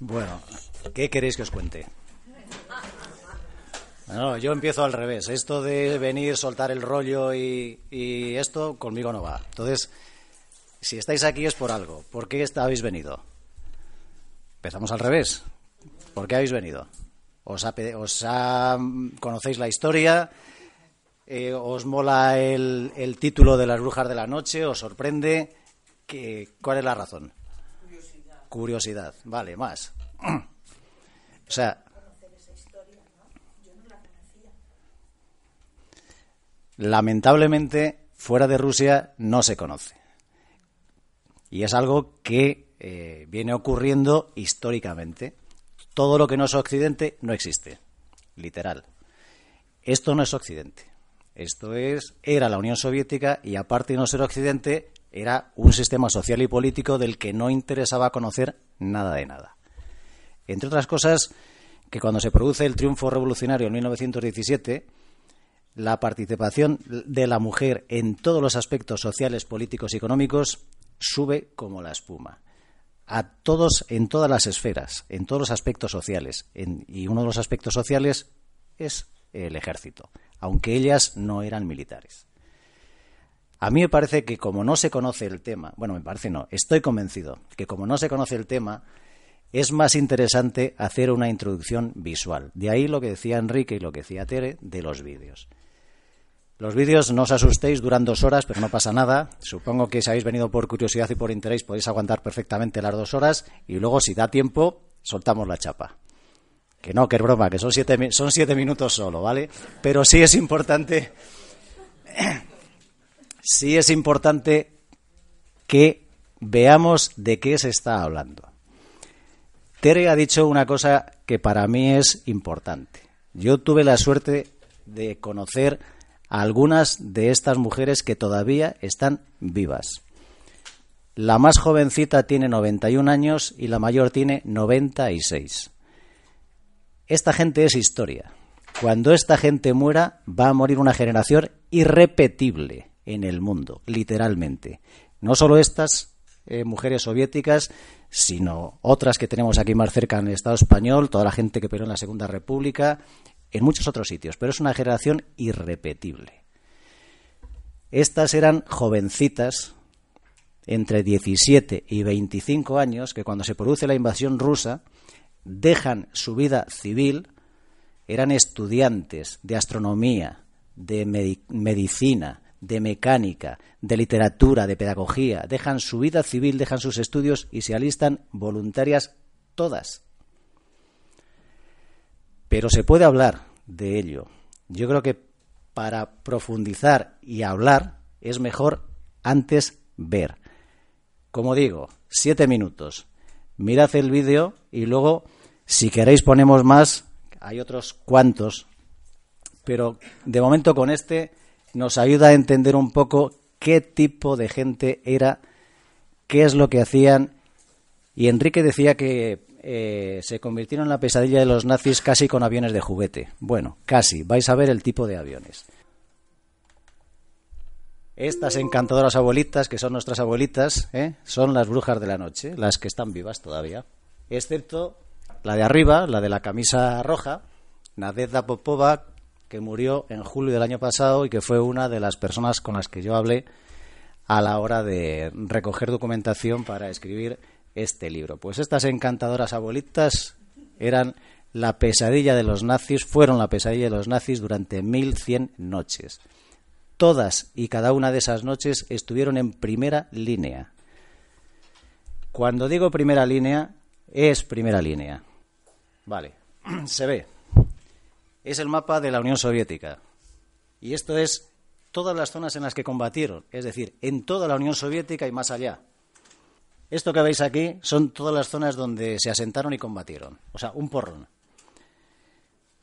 Bueno, ¿qué queréis que os cuente? No, yo empiezo al revés. Esto de venir, soltar el rollo y, esto conmigo no va. Entonces, si estáis aquí es por algo. ¿Por qué habéis venido? Empezamos al revés. ¿Por qué habéis venido? ¿Os, os conocéis la historia? Eh, ¿Os mola el, el, título de las brujas de la noche? ¿Os sorprende? ¿Qué, ¿Cuál es la razón? Curiosidad. Vale, más. o sea, lamentablemente fuera de Rusia no se conoce. Y es algo que eh, viene ocurriendo históricamente. Todo lo que no es Occidente no existe, literal. Esto no es Occidente. Esto es era la Unión Soviética y aparte de no ser Occidente era un sistema social y político del que no interesaba conocer nada de nada. Entre otras cosas, que cuando se produce el triunfo revolucionario en 1917 la participación de la mujer en todos los aspectos sociales, políticos y económicos sube como la espuma. A todos, en todas las esferas, en todos los aspectos sociales. y uno de los aspectos sociales es el ejército, aunque ellas no eran militares. A mí me parece que como no se conoce el tema, bueno, me parece no, estoy convencido que como no se conoce el tema, es más interesante hacer una introducción visual. De ahí lo que decía Enrique y lo que decía Tere de los vídeos. Los vídeos, no os asustéis, duran dos horas, pero no pasa nada. Supongo que si habéis venido por curiosidad y por interés podéis aguantar perfectamente las dos horas y luego, si da tiempo, soltamos la chapa. Que no, que es broma, que son siete, son siete minutos solo, ¿vale? Pero sí es importante, sí es importante que veamos de qué se está hablando. Tere ha dicho una cosa que para mí es importante. Yo tuve la suerte de conocer algunas de estas mujeres que todavía están vivas. La más jovencita tiene 91 años y la mayor tiene 96. Esta gente es historia. Cuando esta gente muera, va a morir una generación irrepetible en el mundo, literalmente. No solo estas eh, mujeres soviéticas, sino otras que tenemos aquí más cerca en el Estado español, toda la gente que peleó en la Segunda República, en muchos otros sitios, pero es una generación irrepetible. Estas eran jovencitas entre 17 y 25 años que cuando se produce la invasión rusa dejan su vida civil, eran estudiantes de astronomía, de medicina, de mecánica, de literatura, de pedagogía, dejan su vida civil, dejan sus estudios y se alistan voluntarias todas pero se puede hablar de ello. Yo creo que para profundizar y hablar es mejor antes ver. Como digo, siete minutos. Mirad el vídeo y luego, si queréis, ponemos más. Hay otros cuantos, pero de momento con este nos ayuda a entender un poco qué tipo de gente era, qué es lo que hacían. Y Enrique decía que eh, se convirtieron en la pesadilla de los nazis casi con aviones de juguete. Bueno, casi. Vais a ver el tipo de aviones. Estas encantadoras abuelitas, que son nuestras abuelitas, ¿eh? son las brujas de la noche, las que están vivas todavía. Excepto la de arriba, la de la camisa roja, Nadezhda Popova, que murió en julio del año pasado y que fue una de las personas con las que yo hablé a la hora de recoger documentación para escribir este libro. Pues estas encantadoras abuelitas eran la pesadilla de los nazis, fueron la pesadilla de los nazis durante 1100 noches. Todas y cada una de esas noches estuvieron en primera línea. Cuando digo primera línea, es primera línea. Vale, se ve. Es el mapa de la Unión Soviética. Y esto es todas las zonas en las que combatieron, es decir, en toda la Unión Soviética y más allá. Esto que veis aquí son todas las zonas donde se asentaron y combatieron. O sea, un porrón.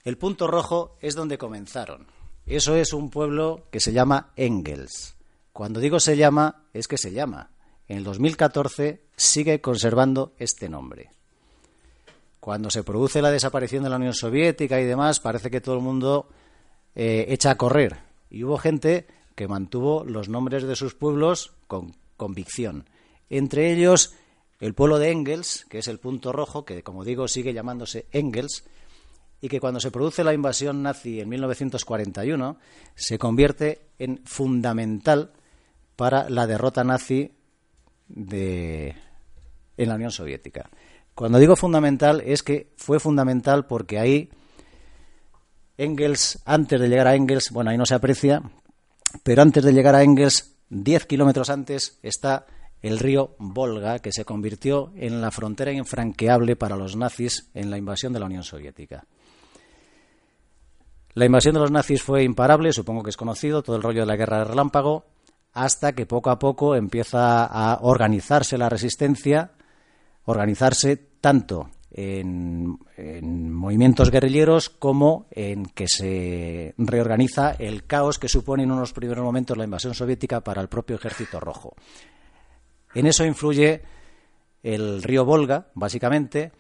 El punto rojo es donde comenzaron. Eso es un pueblo que se llama Engels. Cuando digo se llama, es que se llama. En el 2014 sigue conservando este nombre. Cuando se produce la desaparición de la Unión Soviética y demás, parece que todo el mundo eh, echa a correr. Y hubo gente que mantuvo los nombres de sus pueblos con convicción entre ellos el pueblo de Engels, que es el punto rojo, que como digo sigue llamándose Engels, y que cuando se produce la invasión nazi en 1941 se convierte en fundamental para la derrota nazi de, en la Unión Soviética. Cuando digo fundamental es que fue fundamental porque ahí Engels, antes de llegar a Engels, bueno, ahí no se aprecia, pero antes de llegar a Engels, 10 kilómetros antes, está el río Volga, que se convirtió en la frontera infranqueable para los nazis en la invasión de la Unión Soviética. La invasión de los nazis fue imparable, supongo que es conocido, todo el rollo de la guerra de relámpago, hasta que poco a poco empieza a organizarse la resistencia, organizarse tanto en, movimientos guerrilleros como en que se reorganiza el caos que supone en unos primeros momentos la invasión soviética para el propio ejército rojo. En eso influye el río Volga, básicamente,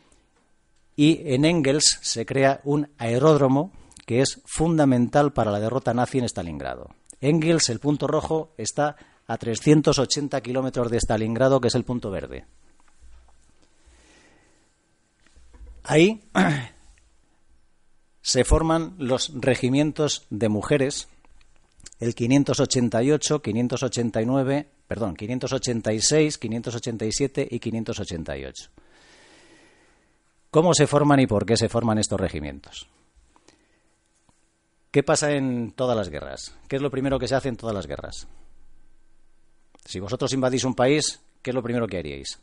y en Engels se crea un aeródromo que es fundamental para la derrota nazi en Stalingrado. Engels, el punto rojo, está a 380 kilómetros de Stalingrado, que es el punto verde. Ahí se forman los regimientos de mujeres, el 588, 589, perdón, 586, 587 y 588. ¿Cómo se forman y por qué se forman estos regimientos? ¿Qué pasa en todas las guerras? ¿Qué es lo primero que se hace en todas las guerras? Si vosotros invadís un país, ¿qué es lo primero que haríais?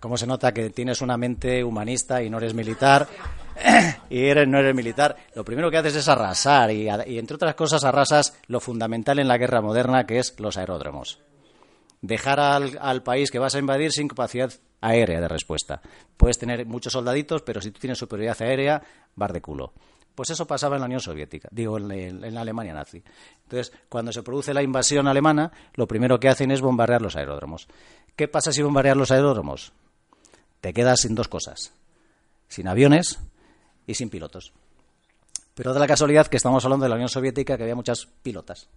¿Cómo se nota que tienes una mente humanista y no eres militar? y eres, no eres militar. Lo primero que haces es arrasar y, y, entre otras cosas arrasas lo fundamental en la guerra moderna que es los aeródromos. Dejar al, al país que vas a invadir sin capacidad aérea de respuesta. Puedes tener muchos soldaditos, pero si tú tienes superioridad aérea, vas de culo. Pues eso pasaba en la Unión Soviética, digo, en, la Alemania nazi. Entonces, cuando se produce la invasión alemana, lo primero que hacen es bombardear los aeródromos. ¿Qué pasa si bombardeas los aeródromos? Te quedas sin dos cosas, sin aviones y sin pilotos. Pero de la casualidad que estamos hablando de la Unión Soviética, que había muchas pilotas,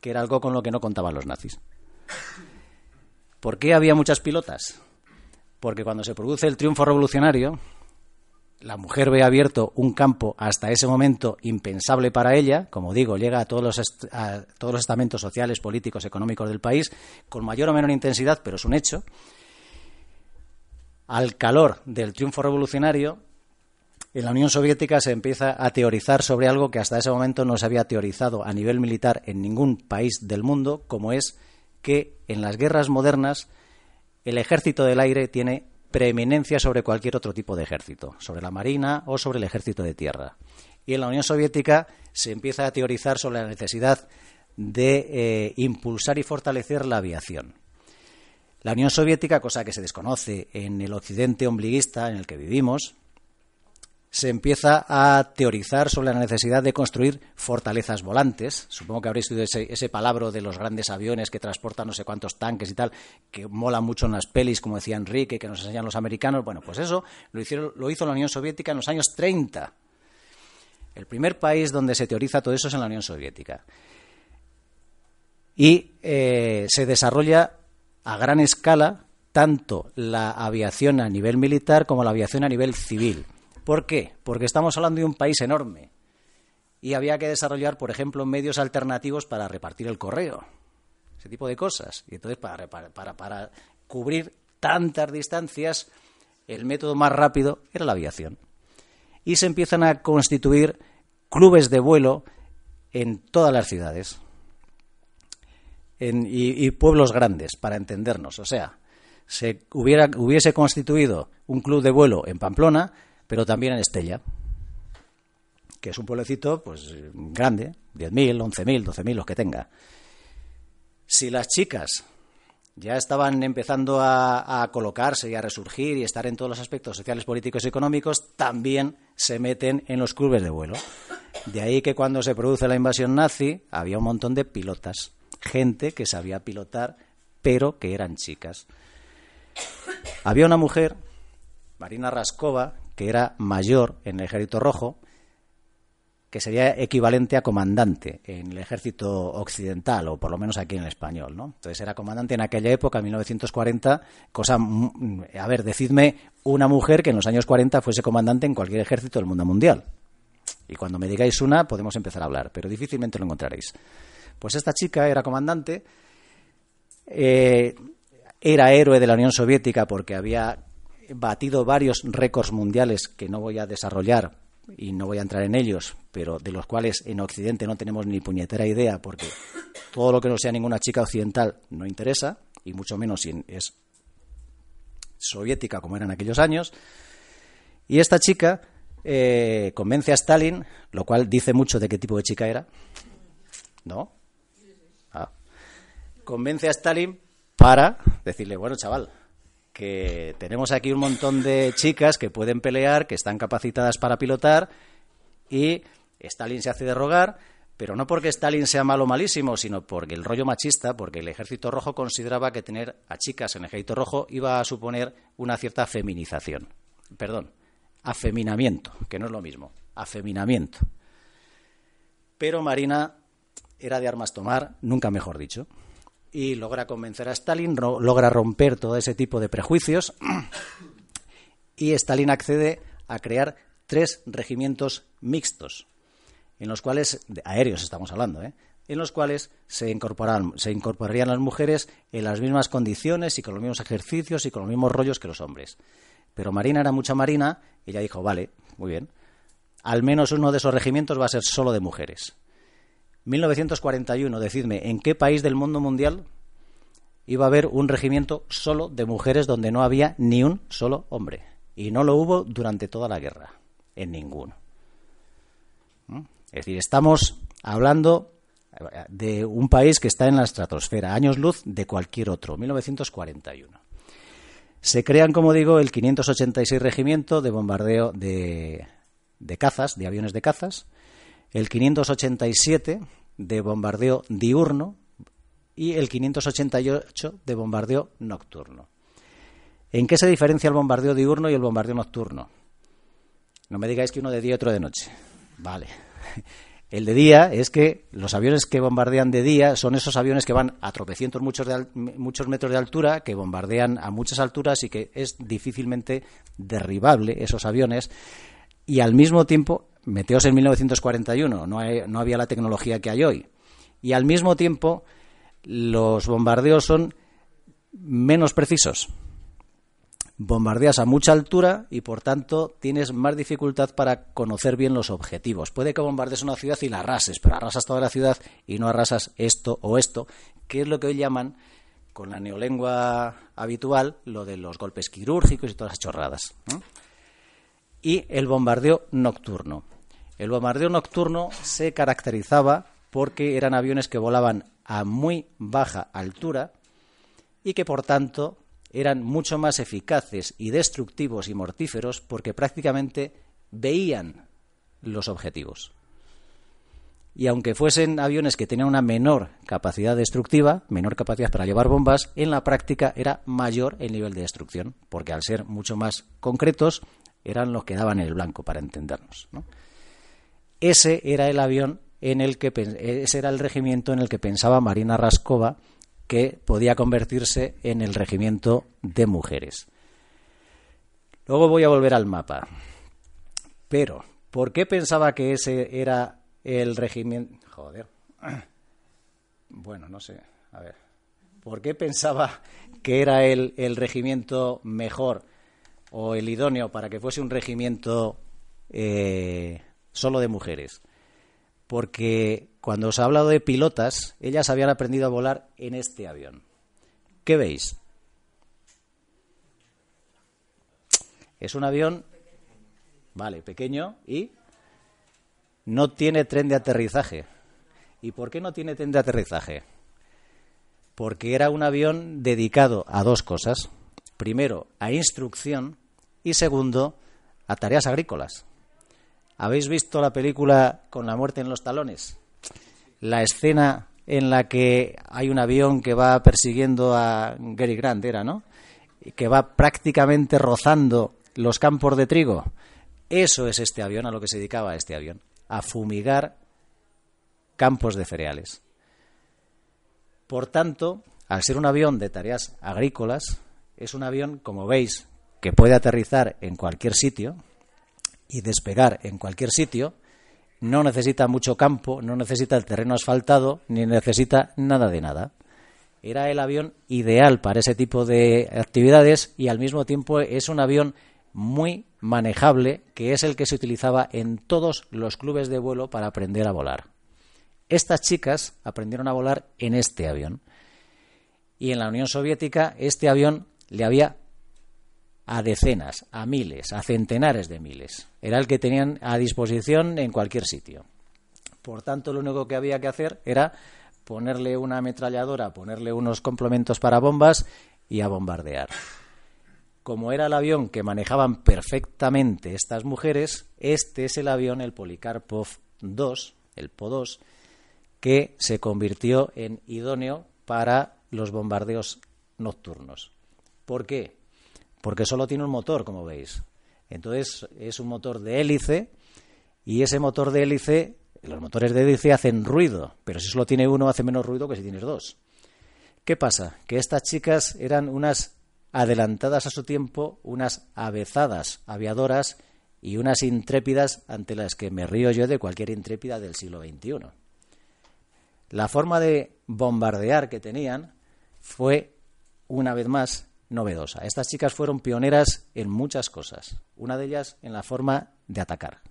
que era algo con lo que no contaban los nazis. ¿Por qué había muchas pilotas? porque cuando se produce el triunfo revolucionario, la mujer ve abierto un campo hasta ese momento impensable para ella, como digo, llega a todos los, todos los estamentos sociales, políticos, económicos del país, con mayor o menor intensidad, pero es un hecho. Al calor del triunfo revolucionario, en la Unión Soviética se empieza a teorizar sobre algo que hasta ese momento no se había teorizado a nivel militar en ningún país del mundo, como es que en las guerras modernas el ejército del aire tiene preeminencia sobre cualquier otro tipo de ejército, sobre la marina o sobre el ejército de tierra. Y en la Unión Soviética se empieza a teorizar sobre la necesidad de eh, impulsar y fortalecer la aviación. La Unión Soviética, cosa que se desconoce en el occidente ombliguista en el que vivimos, se empieza a teorizar sobre la necesidad de construir fortalezas volantes. Supongo que habréis estudiado ese, ese, palabra de los grandes aviones que transportan no sé cuántos tanques y tal, que mola mucho en las pelis, como decía Enrique, que nos enseñan los americanos. Bueno, pues eso lo hizo la Unión Soviética en los años 30. El primer país donde se teoriza todo eso es en la Unión Soviética. Y eh, se desarrolla a gran escala tanto la aviación a nivel militar como la aviación a nivel civil. ¿Por qué? Porque estamos hablando de un país enorme y había que desarrollar, por ejemplo, medios alternativos para repartir el correo, ese tipo de cosas. Y entonces, para, para, cubrir tantas distancias, el método más rápido era la aviación. Y se empiezan a constituir clubes de vuelo en todas las ciudades y, pueblos grandes, para entendernos. O sea, se hubiera, hubiese constituido un club de vuelo en Pamplona, pero también en Estella, que es un pueblecito pues grande, 10.000, 11.000, 12.000, los que tenga. Si las chicas ya estaban empezando a, colocarse y a resurgir y estar en todos los aspectos sociales, políticos y económicos, también se meten en los clubes de vuelo. De ahí que cuando se produce la invasión nazi había un montón de pilotas, gente que sabía pilotar, pero que eran chicas. Había una mujer, Marina Raskova, que era mayor en el ejército rojo, que sería equivalente a comandante en el ejército occidental, o por lo menos aquí en el español, ¿no? Entonces era comandante en aquella época, en 1940, cosa, a ver, decidme una mujer que en los años 40 fuese comandante en cualquier ejército del mundo mundial. Y cuando me digáis una, podemos empezar a hablar, pero difícilmente lo encontraréis. Pues esta chica era comandante, eh, era héroe de la Unión Soviética porque había batido varios récords mundiales que no voy a desarrollar y no voy a entrar en ellos, pero de los cuales en Occidente no tenemos ni puñetera idea porque todo lo que no sea ninguna chica occidental no interesa, y mucho menos si es soviética como era en aquellos años. Y esta chica eh, convence a Stalin, lo cual dice mucho de qué tipo de chica era. ¿No? Ah. Convence a Stalin para decirle, bueno, chaval, que tenemos aquí un montón de chicas que pueden pelear, que están capacitadas para pilotar y Stalin se hace de rogar, pero no porque Stalin sea malo o malísimo, sino porque el rollo machista, porque el ejército rojo consideraba que tener a chicas en el ejército rojo iba a suponer una cierta feminización. Perdón, afeminamiento, que no es lo mismo, afeminamiento. Pero Marina era de armas tomar, nunca mejor dicho y logra convencer a Stalin, logra romper todo ese tipo de prejuicios y Stalin accede a crear tres regimientos mixtos, en los cuales, aéreos estamos hablando, ¿eh? en los cuales se, incorporan, se incorporarían las mujeres en las mismas condiciones y con los mismos ejercicios y con los mismos rollos que los hombres. Pero Marina era mucha Marina y ella dijo, vale, muy bien, al menos uno de esos regimientos va a ser solo de mujeres. 1941, decidme, ¿en qué país del mundo mundial iba a haber un regimiento solo de mujeres donde no había ni un solo hombre? Y no lo hubo durante toda la guerra, en ninguno. ¿Mm? Es decir, estamos hablando de un país que está en la estratosfera, años luz de cualquier otro, 1941. Se crean, como digo, el 586 Regimiento de bombardeo de, de cazas, de aviones de cazas, el 587 de bombardeo diurno y el 588 de bombardeo nocturno. ¿En qué se diferencia el bombardeo diurno y el bombardeo nocturno? No me digáis que uno de día y otro de noche. Vale. El de día es que los aviones que bombardean de día son esos aviones que van a tropecientos muchos, muchos metros de altura, que bombardean a muchas alturas y que es difícilmente derribable esos aviones. Y al mismo tiempo meteos en 1941, no, no había la tecnología que hay hoy. Y al mismo tiempo, los bombardeos son menos precisos. Bombardeas a mucha altura y por tanto tienes más dificultad para conocer bien los objetivos. Puede que bombardees una ciudad y la arrases, pero arrasas toda la ciudad y no arrasas esto o esto, que es lo que hoy llaman, con la neolengua habitual, lo de los golpes quirúrgicos y todas las chorradas. Y el bombardeo nocturno. El bombardeo nocturno se caracterizaba porque eran aviones que volaban a muy baja altura y que por tanto eran mucho más eficaces y destructivos y mortíferos porque prácticamente veían los objetivos. Y aunque fuesen aviones que tenían una menor capacidad destructiva, menor capacidad para llevar bombas, en la práctica era mayor el nivel de destrucción, porque al ser mucho más concretos eran los que daban el blanco para entendernos. ¿no? Ese era el avión en el que ese era el regimiento en el que pensaba Marina Raskova que podía convertirse en el regimiento de mujeres. Luego voy a volver al mapa. Pero, ¿por qué pensaba que ese era el regimiento? Joder. Bueno, no sé. A ver. ¿Por qué pensaba que era el, el regimiento mejor o el idóneo para que fuese un regimiento eh, solo de mujeres. Porque cuando os ha hablado de pilotas, ellas habían aprendido a volar en este avión. ¿Qué veis? Es un avión, vale, pequeño y no tiene tren de aterrizaje. ¿Y por qué no tiene tren de aterrizaje? Porque era un avión dedicado a dos cosas. Primero, a instrucción y segundo, a tareas agrícolas. ¿Habéis visto la película Con la muerte en los talones? La escena en la que hay un avión que va persiguiendo a Gary Grant, era, ¿no? Y que va prácticamente rozando los campos de trigo. Eso es este avión, a lo que se dedicaba este avión. a fumigar campos de cereales. Por tanto, al ser un avión de tareas agrícolas, es un avión, como veis, que puede aterrizar en cualquier sitio y despegar en cualquier sitio, no necesita mucho campo, no necesita el terreno asfaltado, ni necesita nada de nada. Era el avión ideal para ese tipo de actividades y al mismo tiempo es un avión muy manejable que es el que se utilizaba en todos los clubes de vuelo para aprender a volar. Estas chicas aprendieron a volar en este avión. Y en la Unión Soviética este avión le había a decenas, a miles, a centenares de miles. Era el que tenían a disposición en cualquier sitio. Por tanto, lo único que había que hacer era ponerle una ametralladora, ponerle unos complementos para bombas y a bombardear. Como era el avión que manejaban perfectamente estas mujeres, este es el avión, el Polikarpov 2, el Po-2, que se convirtió en idóneo para los bombardeos nocturnos. ¿Por qué? Porque solo tiene un motor, como veis. Entonces es un motor de hélice y ese motor de hélice, los motores de hélice hacen ruido, pero si solo tiene uno hace menos ruido que si tienes dos. ¿Qué pasa? Que estas chicas eran unas adelantadas a su tiempo, unas avezadas aviadoras y unas intrépidas ante las que me río yo de cualquier intrépida del siglo XXI. La forma de bombardear que tenían fue, una vez más, novedosa. Estas chicas fueron pioneras en muchas cosas, una de ellas en la forma de atacar.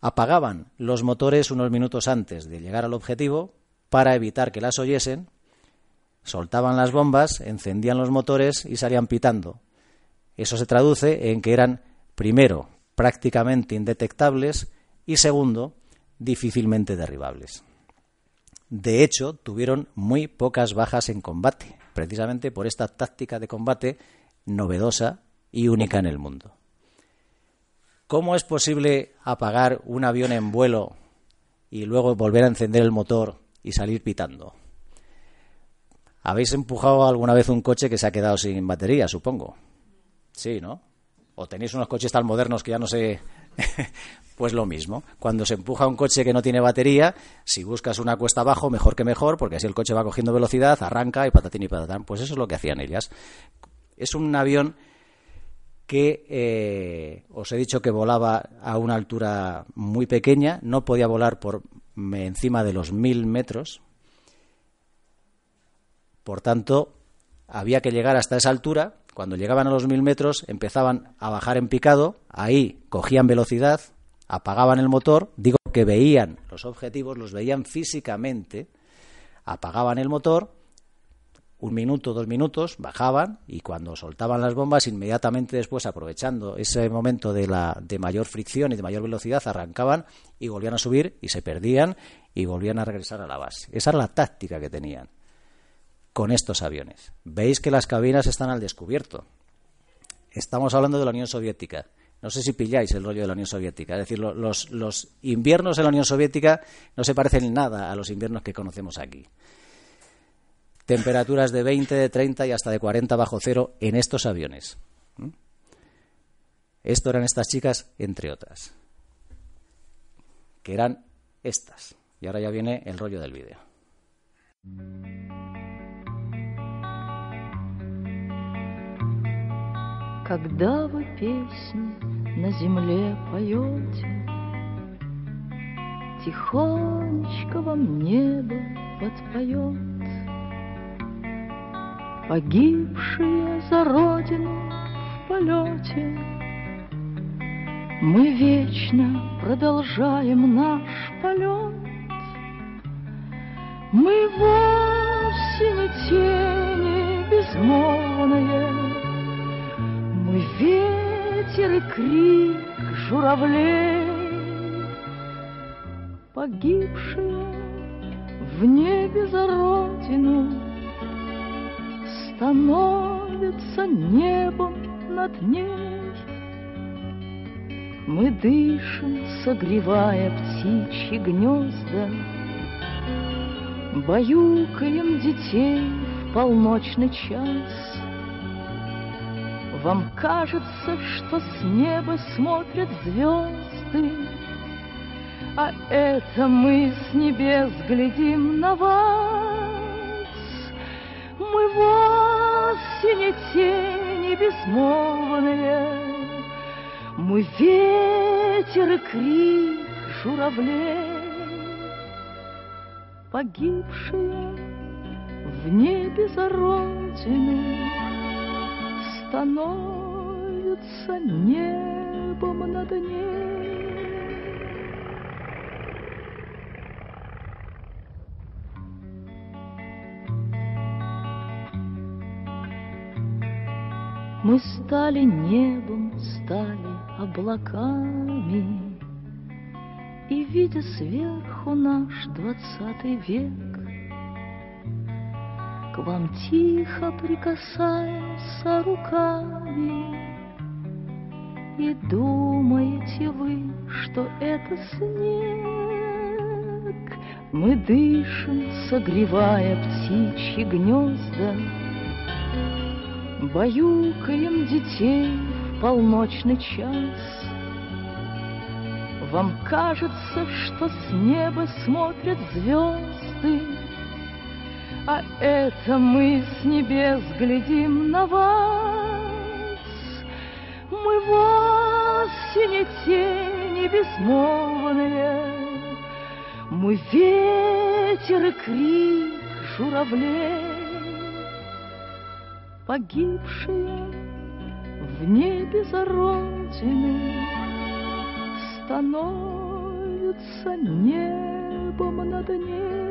Apagaban los motores unos minutos antes de llegar al objetivo para evitar que las oyesen, soltaban las bombas, encendían los motores y salían pitando. Eso se traduce en que eran, primero, prácticamente indetectables y, segundo, difícilmente derribables. De hecho, tuvieron muy pocas bajas en combate, precisamente por esta táctica de combate novedosa y única en el mundo. ¿Cómo es posible apagar un avión en vuelo y luego volver a encender el motor y salir pitando? ¿Habéis empujado alguna vez un coche que se ha quedado sin batería, supongo? Sí, ¿no? O tenéis unos coches tan modernos que ya no sé Pues lo mismo. Cuando se empuja un coche que no tiene batería, si buscas una cuesta abajo, mejor que mejor, porque así el coche va cogiendo velocidad, arranca y patatín y patatán. Pues eso es lo que hacían ellas. Es un avión que eh, os he dicho que volaba a una altura muy pequeña, no podía volar por encima de los mil metros. Por tanto, había que llegar hasta esa altura. Cuando llegaban a los mil metros, empezaban a bajar en picado, ahí cogían velocidad, apagaban el motor, digo que veían los objetivos, los veían físicamente, apagaban el motor, un minuto, dos minutos, bajaban y cuando soltaban las bombas, inmediatamente después, aprovechando ese momento de, la, de mayor fricción y de mayor velocidad, arrancaban y volvían a subir y se perdían y volvían a regresar a la base. Esa era la táctica que tenían con estos aviones. Veis que las cabinas están al descubierto. Estamos hablando de la Unión Soviética. No sé si pilláis el rollo de la Unión Soviética. Es decir, los, inviernos en la Unión Soviética no se parecen nada a los inviernos que conocemos aquí. Temperaturas de 20, de 30 y hasta de 40 bajo cero en estos aviones. ¿Mm? Esto eran estas chicas, entre otras. Que eran estas. Y ahora ya viene el rollo del vídeo. Когда вы песни на земле поете, Тихонечко вам небо подпоет. Погибшие за родину в полете, Мы вечно продолжаем наш полет. Мы вовсе не тени безмолвные, Мы ветер и крик журавлей, Погибшие в небе за родину, Становятся небом над ней. Мы дышим, согревая птичьи гнезда, Баюкаем детей в полночный час — вам кажется, что с неба смотрят звезды, А это мы с небес глядим на вас. Мы вовсе не тени безмолвные, Мы ветер и крик журавлей, Погибшие в небе за родину Становятся небом над ней. Мы стали небом, стали облаками, И, видя сверху наш двадцатый век, К вам тихо прикасаемся руками, И думаете вы, что это снег. Мы дышим, согревая птичьи гнезда, Баюкаем детей в полночный час. Вам кажется, что с неба смотрят звезды, А это мы с небес глядим на вас. Мы вовсе не тени безмолвные, Мы ветер и крик журавлей погибшие в небе за родину становятся небом над ней.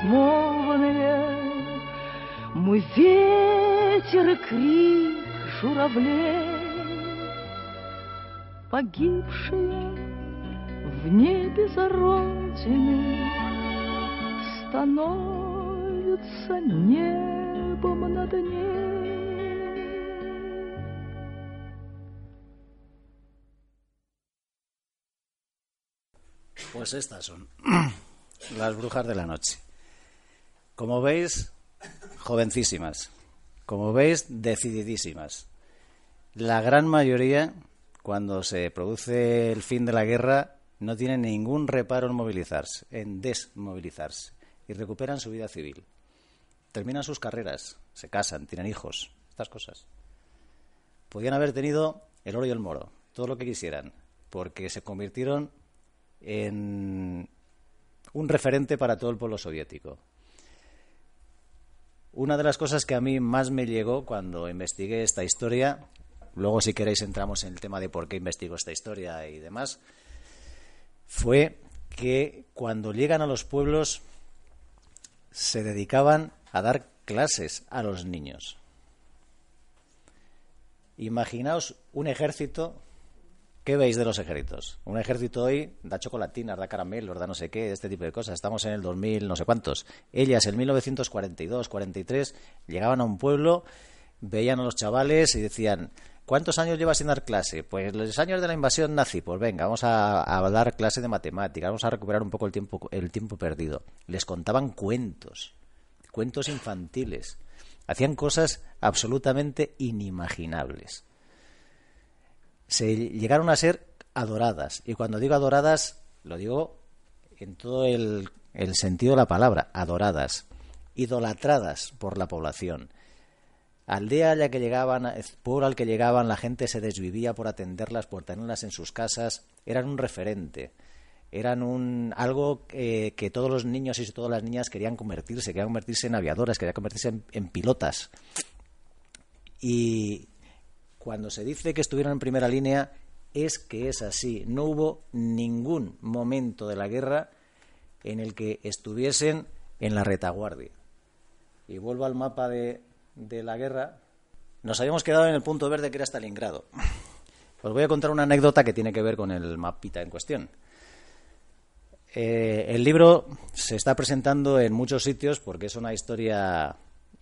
Безмолвные, Мой ветер и крик журавлей, Погибшие в небе за родину Становятся небом над ней. Pues estas son las brujas de la noche. Como veis, jovencísimas. Como veis, decididísimas. La gran mayoría, cuando se produce el fin de la guerra, no tienen ningún reparo en movilizarse, en desmovilizarse, y recuperan su vida civil. Terminan sus carreras, se casan, tienen hijos, estas cosas. Podían haber tenido el oro y el moro, todo lo que quisieran, porque se convirtieron en un referente para todo el pueblo soviético. Una de las cosas que a mí más me llegó cuando investigué esta historia, luego si queréis entramos en el tema de por qué investigo esta historia y demás, fue que cuando llegan a los pueblos se dedicaban a dar clases a los niños. Imaginaos un ejército ¿Qué veis de los ejércitos? Un ejército hoy da chocolatinas, da caramelos, da no sé qué, este tipo de cosas. Estamos en el 2000, no sé cuántos. Ellas en 1942, 43, llegaban a un pueblo, veían a los chavales y decían, ¿cuántos años llevas sin dar clase? Pues los años de la invasión nazi. Pues venga, vamos a, a dar clase de matemáticas, vamos a recuperar un poco el tiempo, el tiempo perdido. Les contaban cuentos, cuentos infantiles. Hacían cosas absolutamente inimaginables se llegaron a ser adoradas. Y cuando digo adoradas, lo digo en todo el, sentido de la palabra, adoradas, idolatradas por la población. Aldea a la que llegaban, pueblo al que llegaban, la gente se desvivía por atenderlas, por tenerlas en sus casas, eran un referente, eran un algo que todos los niños y todas las niñas querían convertirse, querían convertirse en aviadoras, querían convertirse en, en pilotas. Y, cuando se dice que estuvieron en primera línea, es que es así. No hubo ningún momento de la guerra en el que estuviesen en la retaguardia. Y vuelvo al mapa de, de la guerra. Nos habíamos quedado en el punto verde que era Stalingrado. Os voy a contar una anécdota que tiene que ver con el mapita en cuestión. Eh, el libro se está presentando en muchos sitios porque es una historia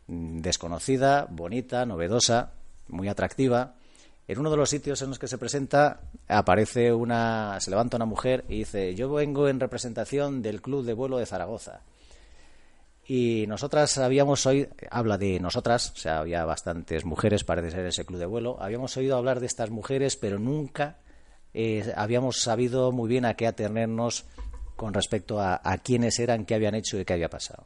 mm, desconocida, bonita, novedosa, muy atractiva. En uno de los sitios en los que se presenta aparece una, se levanta una mujer y dice, yo vengo en representación del Club de Vuelo de Zaragoza. Y nosotras habíamos oído, habla de nosotras, o sea, había bastantes mujeres, parece ser ese club de vuelo, habíamos oído hablar de estas mujeres, pero nunca eh, habíamos sabido muy bien a qué atenernos con respecto a, a quiénes eran, qué habían hecho y qué había pasado.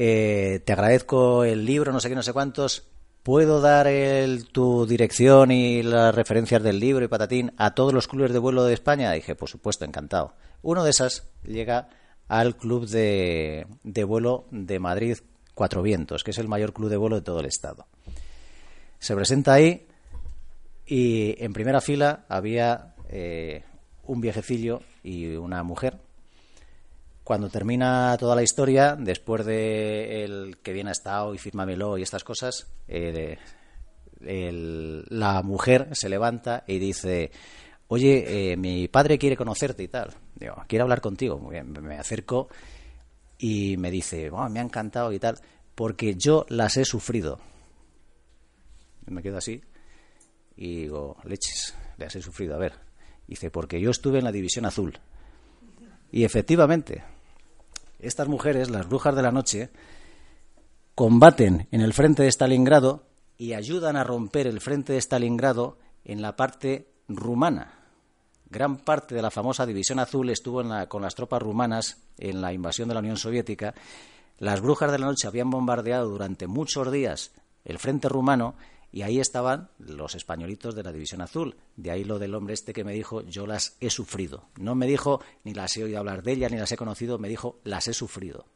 Eh, te agradezco el libro, no sé qué, no sé cuántos. ¿Puedo dar el, tu dirección y las referencias del libro y patatín a todos los clubes de vuelo de España? dije, por supuesto, encantado. Uno de esas llega al club de, de vuelo de Madrid Cuatro Vientos, que es el mayor club de vuelo de todo el estado. Se presenta ahí y en primera fila había eh, un viejecillo y una mujer cuando termina toda la historia, después de el que viene a estado y fírmamelo y estas cosas, eh, el, la mujer se levanta y dice, oye, eh, mi padre quiere conocerte y tal. Digo, quiere hablar contigo. Muy bien, me acerco y me dice, me ha encantado y tal, porque yo las he sufrido. Me quedo así y digo, leches, las he sufrido. A ver, dice, porque yo estuve en la División Azul. Y efectivamente, estas mujeres, las brujas de la noche, combaten en el frente de Stalingrado y ayudan a romper el frente de Stalingrado en la parte rumana. Gran parte de la famosa División Azul estuvo con las tropas rumanas en la invasión de la Unión Soviética. Las brujas de la noche habían bombardeado durante muchos días el frente rumano y ahí estaban los españolitos de la División Azul. De ahí lo del hombre este que me dijo, yo las he sufrido. No me dijo, ni las he oído hablar de ellas, ni las he conocido, me dijo, las he sufrido.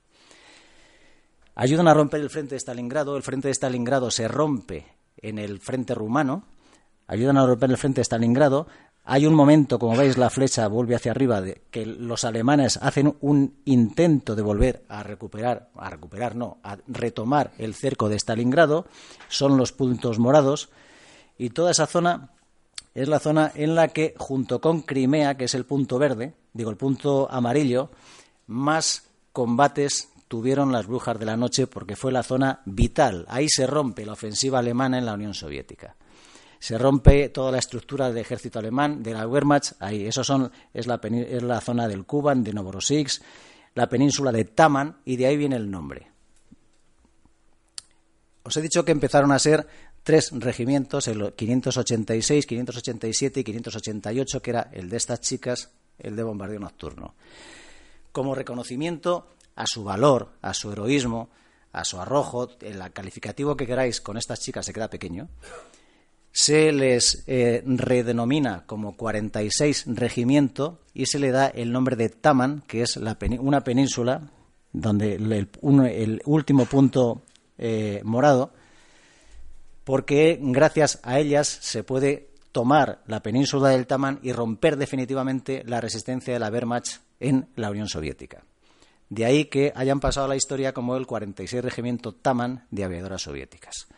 Ayudan a romper el frente de Stalingrado. El frente de Stalingrado se rompe en el frente rumano. Ayudan a romper el frente de Stalingrado. Hay un momento, como veis, la flecha vuelve hacia arriba, de que los alemanes hacen un intento de volver a recuperar, a recuperar, no, a retomar el cerco de Stalingrado, son los puntos morados, y toda esa zona es la zona en la que, junto con Crimea, que es el punto verde, digo, el punto amarillo, más combates tuvieron las brujas de la noche porque fue la zona vital. Ahí se rompe la ofensiva alemana en la Unión Soviética se rompe toda la estructura del ejército alemán, de la Wehrmacht, ahí. Eso son, es, la, es la zona del Kuban, de Novorossiysk, la península de Taman, y de ahí viene el nombre. Os he dicho que empezaron a ser tres regimientos, el 586, 587 y 588, que era el de estas chicas, el de bombardeo nocturno. Como reconocimiento a su valor, a su heroísmo, a su arrojo, el calificativo que queráis con estas chicas se queda pequeño, se les eh, redenomina como 46 regimiento y se le da el nombre de Taman, que es una península donde el, último punto eh, morado, porque gracias a ellas se puede tomar la península del Taman y romper definitivamente la resistencia de la Wehrmacht en la Unión Soviética. De ahí que hayan pasado a la historia como el 46 Regimiento Taman de aviadoras soviéticas.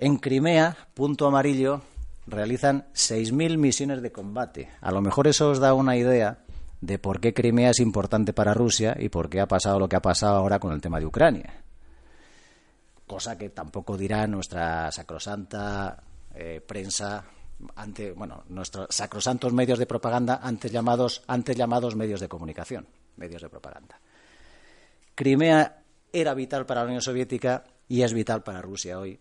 En Crimea, punto amarillo, realizan 6.000 misiones de combate. A lo mejor eso os da una idea de por qué Crimea es importante para Rusia y por qué ha pasado lo que ha pasado ahora con el tema de Ucrania. Cosa que tampoco dirá nuestra sacrosanta eh, prensa ante, bueno, nuestros sacrosantos medios de propaganda antes llamados, antes llamados medios de comunicación, medios de propaganda. Crimea era vital para la Unión Soviética y es vital para Rusia hoy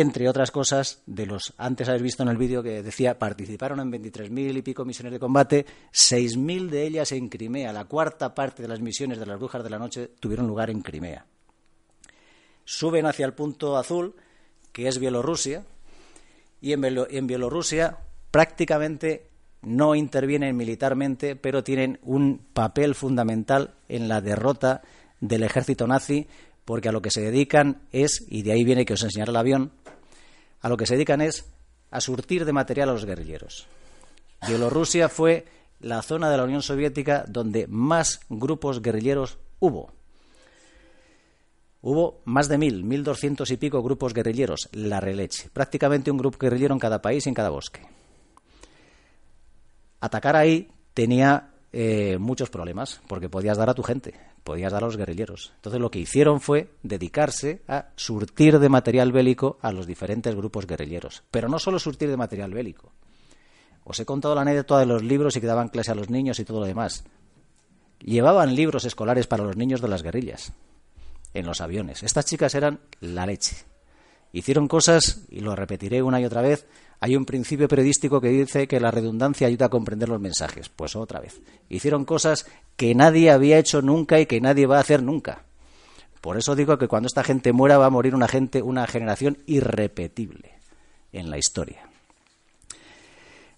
entre otras cosas, de los antes habéis visto en el vídeo que decía participaron en 23.000 y pico misiones de combate, 6.000 de ellas en Crimea. La cuarta parte de las misiones de las brujas de la noche tuvieron lugar en Crimea. Suben hacia el punto azul, que es Bielorrusia, y en, en Bielorrusia prácticamente no intervienen militarmente, pero tienen un papel fundamental en la derrota del ejército nazi porque a lo que se dedican es, y de ahí viene que os enseñaré el avión, a lo que se dedican es a surtir de material a los guerrilleros. Bielorrusia fue la zona de la Unión Soviética donde más grupos guerrilleros hubo. Hubo más de mil, mil doscientos y pico grupos guerrilleros, la releche. Prácticamente un grupo guerrillero en cada país y en cada bosque. Atacar ahí tenía eh, muchos problemas, porque podías dar a tu gente podías dar a los guerrilleros. Entonces lo que hicieron fue dedicarse a surtir de material bélico a los diferentes grupos guerrilleros. Pero no solo surtir de material bélico. Os he contado la anécdota de los libros y que daban clase a los niños y todo lo demás. Llevaban libros escolares para los niños de las guerrillas en los aviones. Estas chicas eran la leche. Hicieron cosas, y lo repetiré una y otra vez, hay un principio periodístico que dice que la redundancia ayuda a comprender los mensajes. Pues otra vez. Hicieron cosas que nadie había hecho nunca y que nadie va a hacer nunca. Por eso digo que cuando esta gente muera va a morir una gente, una generación irrepetible en la historia.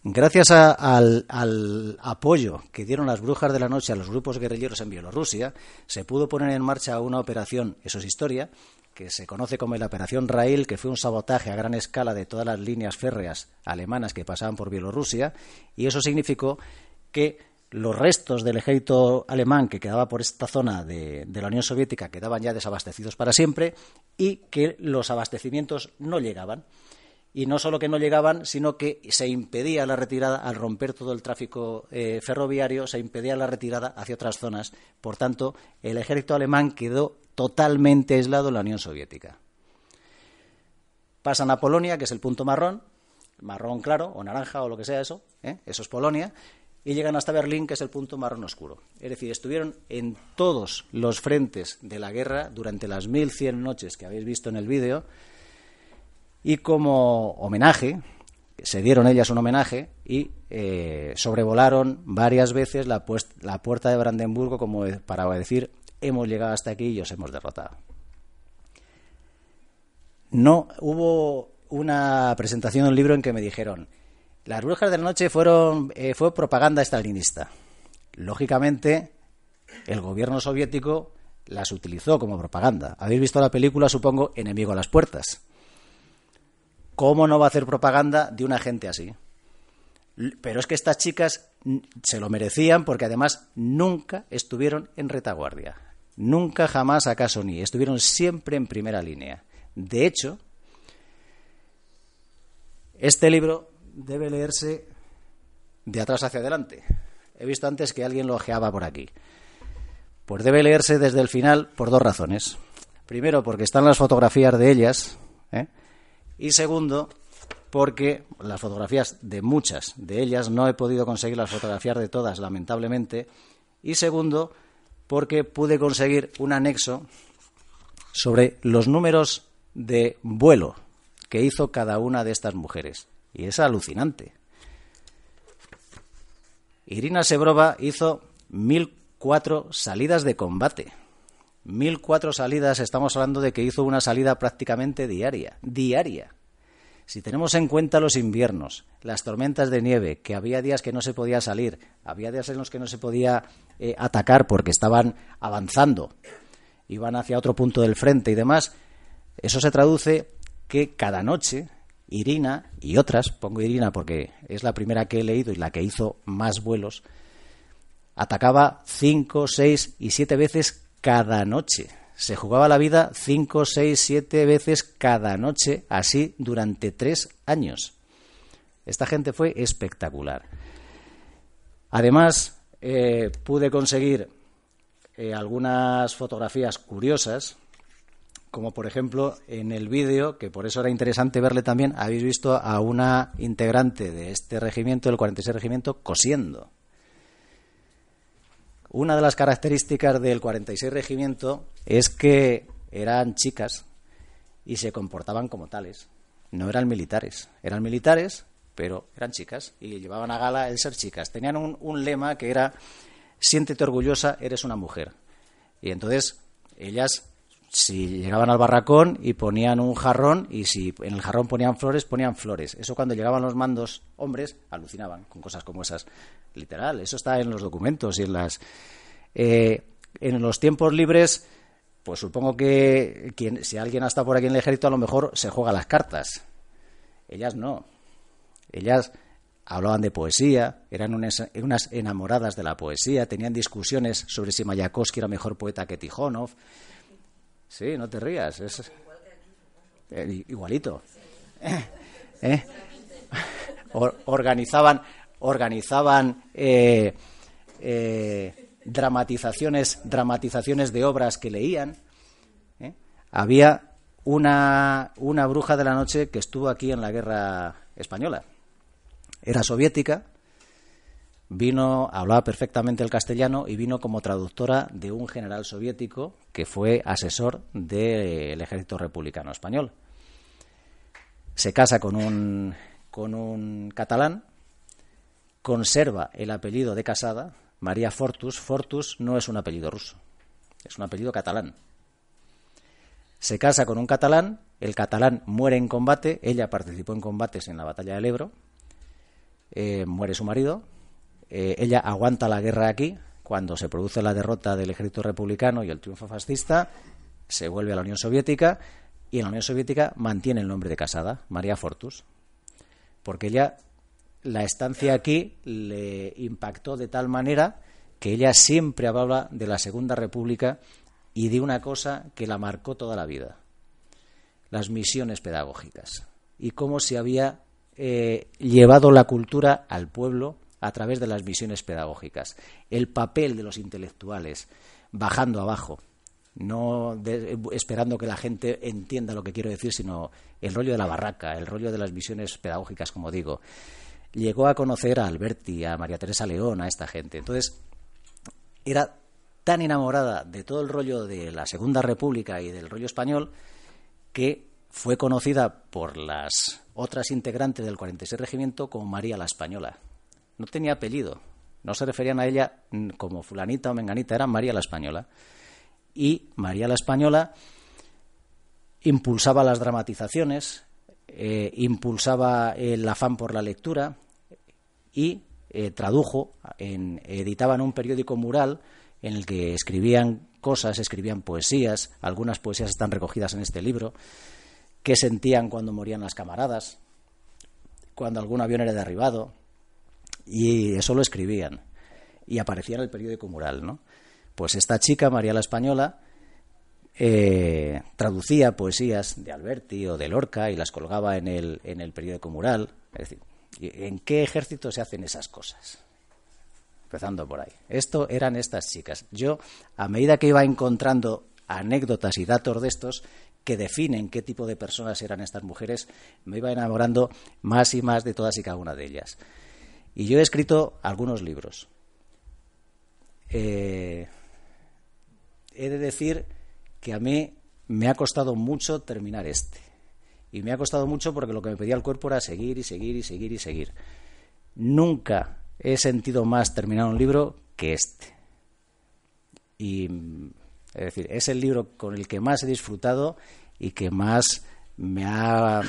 Gracias al, al, apoyo que dieron las brujas de la noche a los grupos guerrilleros en Bielorrusia, se pudo poner en marcha una operación, eso es historia, que se conoce como la Operación Rail, que fue un sabotaje a gran escala de todas las líneas férreas alemanas que pasaban por Bielorrusia, y eso significó que los restos del ejército alemán que quedaba por esta zona de, la Unión Soviética quedaban ya desabastecidos para siempre y que los abastecimientos no llegaban. Y no solo que no llegaban, sino que se impedía la retirada, al romper todo el tráfico eh, ferroviario, se impedía la retirada hacia otras zonas. Por tanto, el ejército alemán quedó totalmente aislado en la Unión Soviética. Pasan a Polonia, que es el punto marrón, marrón claro o naranja o lo que sea eso, ¿eh? eso es Polonia, y llegan hasta Berlín, que es el punto marrón oscuro. Es decir, estuvieron en todos los frentes de la guerra durante las 1100 noches que habéis visto en el vídeo, y como homenaje, se dieron ellas un homenaje y eh, sobrevolaron varias veces la, la puerta de Brandenburgo como para decir hemos llegado hasta aquí y os hemos derrotado. No hubo una presentación de un libro en que me dijeron las brujas de la noche fueron eh, fue propaganda estalinista. Lógicamente, el gobierno soviético las utilizó como propaganda. Habéis visto la película, supongo, Enemigo a las puertas. ¿Cómo no va a hacer propaganda de una gente así? Pero es que estas chicas se lo merecían porque además nunca estuvieron en retaguardia. Nunca jamás acaso ni. Estuvieron siempre en primera línea. De hecho, este libro debe leerse de atrás hacia adelante. He visto antes que alguien lo ojeaba por aquí. Pues debe leerse desde el final por dos razones. Primero, porque están las fotografías de ellas. ¿eh? Y segundo, porque las fotografías de muchas de ellas no he podido conseguir las fotografías de todas, lamentablemente. Y segundo, porque pude conseguir un anexo sobre los números de vuelo que hizo cada una de estas mujeres. Y es alucinante. Irina Sebrova hizo 1004 salidas de combate. 1004 salidas, estamos hablando de que hizo una salida prácticamente diaria. Diaria. Si tenemos en cuenta los inviernos, las tormentas de nieve, que había días que no se podía salir, había días en los que no se podía eh, atacar porque estaban avanzando, iban hacia otro punto del frente y demás, eso se traduce que cada noche Irina y otras, pongo Irina porque es la primera que he leído y la que hizo más vuelos, atacaba cinco, seis y siete veces cada noche. Se jugaba la vida cinco, seis, siete veces cada noche, así durante tres años. Esta gente fue espectacular. Además, eh, pude conseguir eh, algunas fotografías curiosas como por ejemplo en el vídeo, que por eso era interesante verle también, habéis visto a una integrante de este regimiento, del 46 Regimiento, cosiendo. Una de las características del 46 Regimiento es que eran chicas y se comportaban como tales. No eran militares. Eran militares, pero eran chicas y llevaban a gala el ser chicas. Tenían un, lema que era siéntete orgullosa, eres una mujer. Y entonces ellas si llegaban al barracón y ponían un jarrón y si en el jarrón ponían flores, ponían flores. Eso cuando llegaban los mandos hombres alucinaban con cosas como esas. Literal, eso está en los documentos y en las... Eh, en los tiempos libres, pues supongo que quien, si alguien ha por aquí en el ejército a lo mejor se juega las cartas. Ellas no. Ellas hablaban de poesía, eran unas enamoradas de la poesía, tenían discusiones sobre si Mayakovsky era mejor poeta que Tijonov. Sí, no te rías. Es... Eh, igualito. ¿Eh? organizaban organizaban eh, dramatizaciones dramatizaciones de obras que leían. Había una, una bruja de la noche que estuvo aquí en la guerra española. Era soviética, vino, hablaba perfectamente el castellano y vino como traductora de un general soviético que fue asesor del ejército republicano español. Se casa con un, con un catalán, conserva el apellido de casada, María Fortus. Fortus no es un apellido ruso, es un apellido catalán. Se casa con un catalán, el catalán muere en combate, ella participó en combates en la batalla del Ebro, eh, muere su marido, eh, ella aguanta la guerra aquí, cuando se produce la derrota del ejército republicano y el triunfo fascista, se vuelve a la Unión Soviética y en la Unión Soviética mantiene el nombre de casada, María Fortus, porque ella la estancia aquí le impactó de tal manera que ella siempre hablaba de la Segunda República y de una cosa que la marcó toda la vida, las misiones pedagógicas y cómo se había eh, llevado la cultura al pueblo a través de las visiones pedagógicas. El papel de los intelectuales, bajando abajo, no esperando que la gente entienda lo que quiero decir, sino el rollo de la barraca, el rollo de las visiones pedagógicas, como digo. Llegó a conocer a Alberti, a María Teresa León, a esta gente. Entonces, era tan enamorada de todo el rollo de la Segunda República y del rollo español que fue conocida por las otras integrantes del 46 Regimiento como María la Española no tenía apellido. No se referían a ella como fulanita o menganita, era María la Española. Y María la Española impulsaba las dramatizaciones, eh, impulsaba el afán por la lectura y eh, tradujo, en, editaban un periódico mural en el que escribían cosas, escribían poesías, algunas poesías están recogidas en este libro, qué sentían cuando morían las camaradas, cuando algún avión era derribado, Y eso lo escribían. Y aparecía en el periódico Mural, ¿no? Pues esta chica, María la Española, eh, traducía poesías de Alberti o de Lorca y las colgaba en el, en el periódico Mural. Es decir, ¿en qué ejército se hacen esas cosas? Empezando por ahí. Esto eran estas chicas. Yo, a medida que iba encontrando anécdotas y datos de estos que definen qué tipo de personas eran estas mujeres, me iba enamorando más y más de todas y cada una de ellas. Y yo he escrito algunos libros. Eh, he de decir que a mí me ha costado mucho terminar este. Y me ha costado mucho porque lo que me pedía el cuerpo era seguir y seguir y seguir y seguir. Nunca he sentido más terminar un libro que este. Y es decir, es el libro con el que más he disfrutado y que más me ha,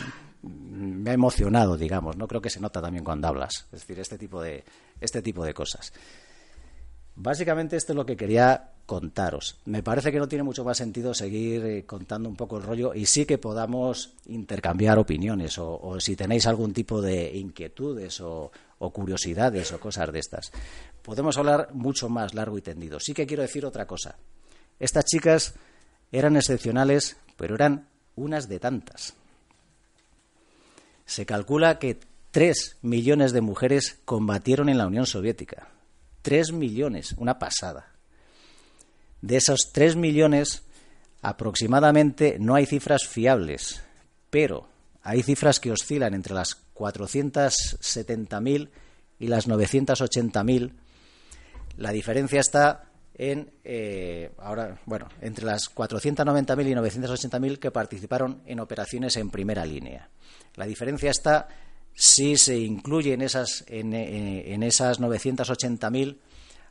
me ha emocionado, digamos. No creo que se nota también cuando hablas. Es decir, este tipo de, este tipo de cosas. Básicamente esto es lo que quería contaros. Me parece que no tiene mucho más sentido seguir eh, contando un poco el rollo y sí que podamos intercambiar opiniones o, si tenéis algún tipo de inquietudes o, o, curiosidades o cosas de estas. Podemos hablar mucho más largo y tendido. Sí que quiero decir otra cosa. Estas chicas eran excepcionales, pero eran unas de tantas. Se calcula que tres millones de mujeres combatieron en la Unión Soviética. Tres millones, una pasada. De esos tres millones, aproximadamente no hay cifras fiables, pero hay cifras que oscilan entre las 470.000 y las 980.000. La diferencia está en eh, ahora bueno entre las 490.000 y 980.000 que participaron en operaciones en primera línea. La diferencia está si se incluye en esas en, eh, en esas 980.000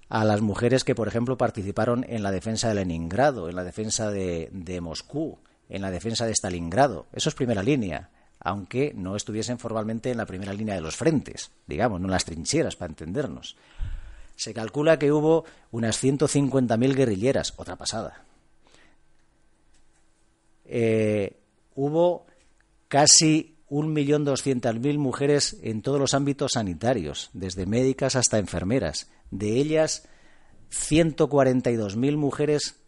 a las mujeres que por ejemplo participaron en la defensa de Leningrado, en la defensa de, de Moscú, en la defensa de Stalingrado. Eso es primera línea aunque no estuviesen formalmente en la primera línea de los frentes, digamos, no en las trincheras, para entendernos. Se calcula que hubo unas 150.000 guerrilleras, otra pasada. Eh, hubo casi 1.200.000 mujeres en todos los ámbitos sanitarios, desde médicas hasta enfermeras. De ellas, 142.000 mujeres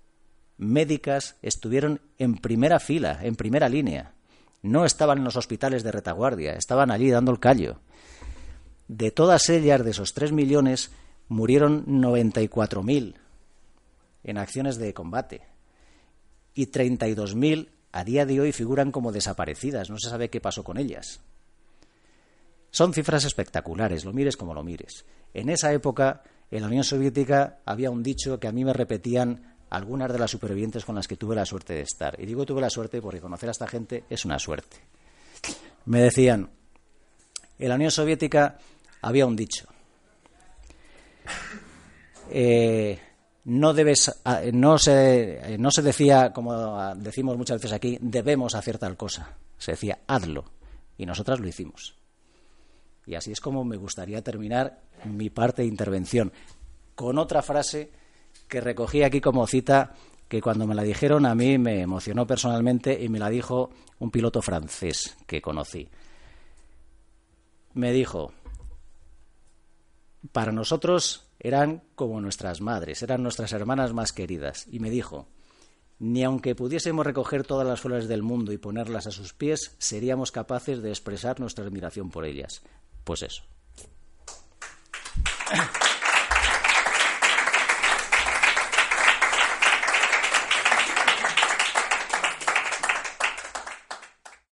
médicas estuvieron en primera fila, en primera línea. No estaban en los hospitales de retaguardia, estaban allí dando el callo. De todas ellas, de esos 3 millones, murieron 94.000 en acciones de combate y 32.000 a día de hoy figuran como desaparecidas, no se sabe qué pasó con ellas. Son cifras espectaculares, lo mires como lo mires. En esa época, en la Unión Soviética había un dicho que a mí me repetían algunas de las supervivientes con las que tuve la suerte de estar. Y digo tuve la suerte porque conocer a esta gente es una suerte. Me decían, en la Unión Soviética había un dicho, eh, no debes no se no se decía como decimos muchas veces aquí debemos hacer tal cosa. Se decía hazlo. Y nosotras lo hicimos. Y así es como me gustaría terminar mi parte de intervención. Con otra frase que recogí aquí como cita que cuando me la dijeron a mí me emocionó personalmente y me la dijo un piloto francés que conocí. Me dijo para nosotros eran como nuestras madres, eran nuestras hermanas más queridas, y me dijo, ni aunque pudiésemos recoger todas las flores del mundo y ponerlas a sus pies, seríamos capaces de expresar nuestra admiración por ellas. Pues eso.